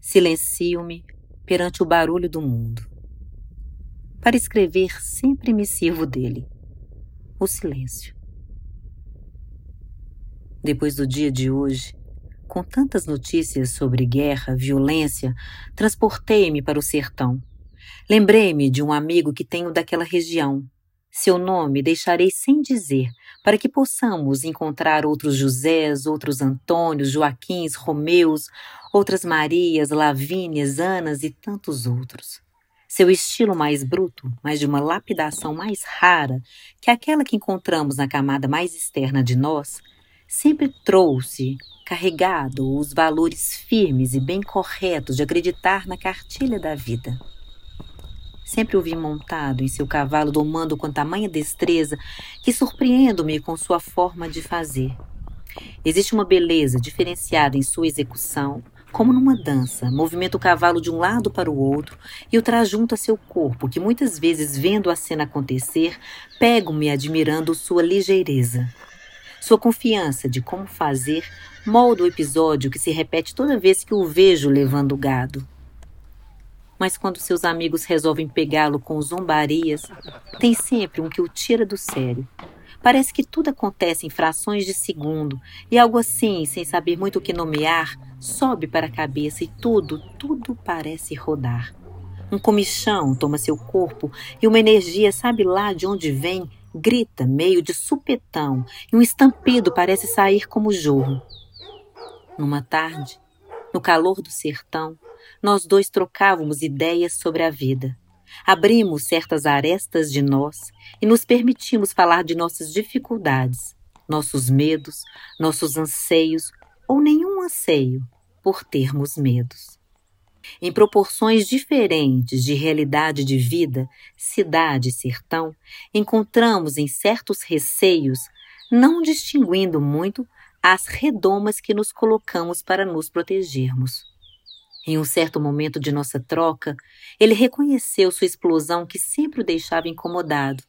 silencio-me perante o barulho do mundo. Para escrever, sempre me sirvo dele, o silêncio. Depois do dia de hoje, com tantas notícias sobre guerra, violência, transportei-me para o sertão. Lembrei-me de um amigo que tenho daquela região. Seu nome deixarei sem dizer, para que possamos encontrar outros Josés, outros Antônios, Joaquins, Romeus, outras Marias, Lavínias, Anas e tantos outros. Seu estilo mais bruto, mas de uma lapidação mais rara que aquela que encontramos na camada mais externa de nós, sempre trouxe carregado os valores firmes e bem corretos de acreditar na cartilha da vida. Sempre o vi montado em seu cavalo, domando com tamanha destreza que surpreendo-me com sua forma de fazer. Existe uma beleza diferenciada em sua execução, como numa dança, movimenta o cavalo de um lado para o outro e o traz junto a seu corpo, que muitas vezes, vendo a cena acontecer, pego-me admirando sua ligeireza. Sua confiança de como fazer molda o episódio que se repete toda vez que o vejo levando o gado. Mas quando seus amigos resolvem pegá-lo com zombarias, tem sempre um que o tira do sério. Parece que tudo acontece em frações de segundo, e algo assim, sem saber muito o que nomear, sobe para a cabeça e tudo, tudo parece rodar. Um comichão toma seu corpo e uma energia, sabe lá de onde vem, grita meio de supetão e um estampido parece sair como jorro. Numa tarde, no calor do sertão, nós dois trocávamos ideias sobre a vida. Abrimos certas arestas de nós e nos permitimos falar de nossas dificuldades, nossos medos, nossos anseios ou nenhum anseio por termos medos em proporções diferentes de realidade de vida, cidade e sertão, encontramos em certos receios, não distinguindo muito, as redomas que nos colocamos para nos protegermos. Em um certo momento de nossa troca, ele reconheceu sua explosão que sempre o deixava incomodado.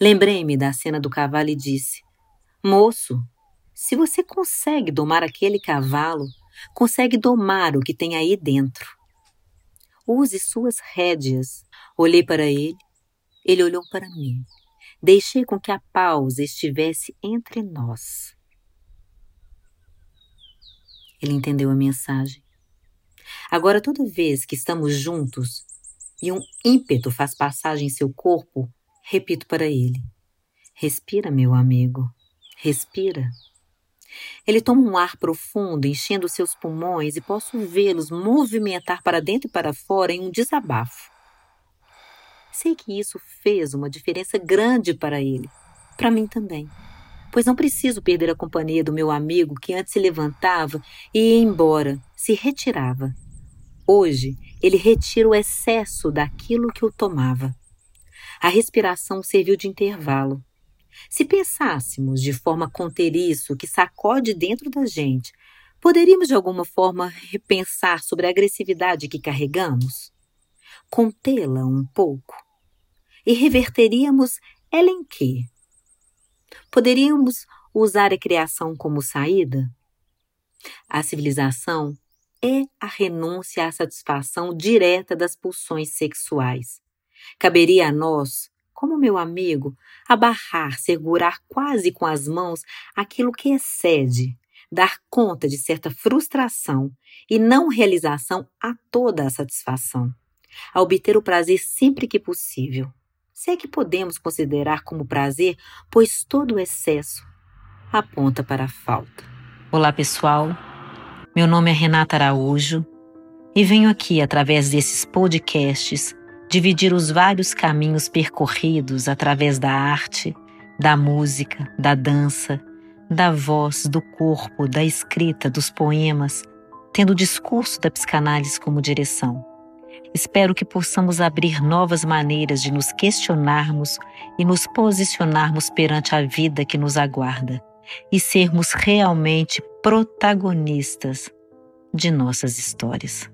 Lembrei-me da cena do cavalo e disse: Moço, se você consegue domar aquele cavalo, consegue domar o que tem aí dentro. Use suas rédeas. Olhei para ele, ele olhou para mim. Deixei com que a pausa estivesse entre nós. Ele entendeu a mensagem. Agora, toda vez que estamos juntos e um ímpeto faz passagem em seu corpo, repito para ele: Respira, meu amigo, respira. Ele toma um ar profundo, enchendo seus pulmões, e posso vê-los movimentar para dentro e para fora em um desabafo. Sei que isso fez uma diferença grande para ele, para mim também, pois não preciso perder a companhia do meu amigo que antes se levantava e ia embora, se retirava. Hoje, ele retira o excesso daquilo que o tomava. A respiração serviu de intervalo. Se pensássemos de forma a conter isso que sacode dentro da gente, poderíamos de alguma forma repensar sobre a agressividade que carregamos? Contê-la um pouco? E reverteríamos ela em quê? Poderíamos usar a criação como saída? A civilização é a renúncia à satisfação direta das pulsões sexuais. Caberia a nós como meu amigo, abarrar, segurar quase com as mãos aquilo que excede, dar conta de certa frustração e não realização a toda a satisfação, a obter o prazer sempre que possível. Se é que podemos considerar como prazer, pois todo excesso aponta para a falta. Olá, pessoal. Meu nome é Renata Araújo e venho aqui, através desses podcasts, dividir os vários caminhos percorridos através da arte, da música, da dança, da voz, do corpo, da escrita, dos poemas, tendo o discurso da psicanálise como direção. Espero que possamos abrir novas maneiras de nos questionarmos e nos posicionarmos perante a vida que nos aguarda e sermos realmente protagonistas de nossas histórias.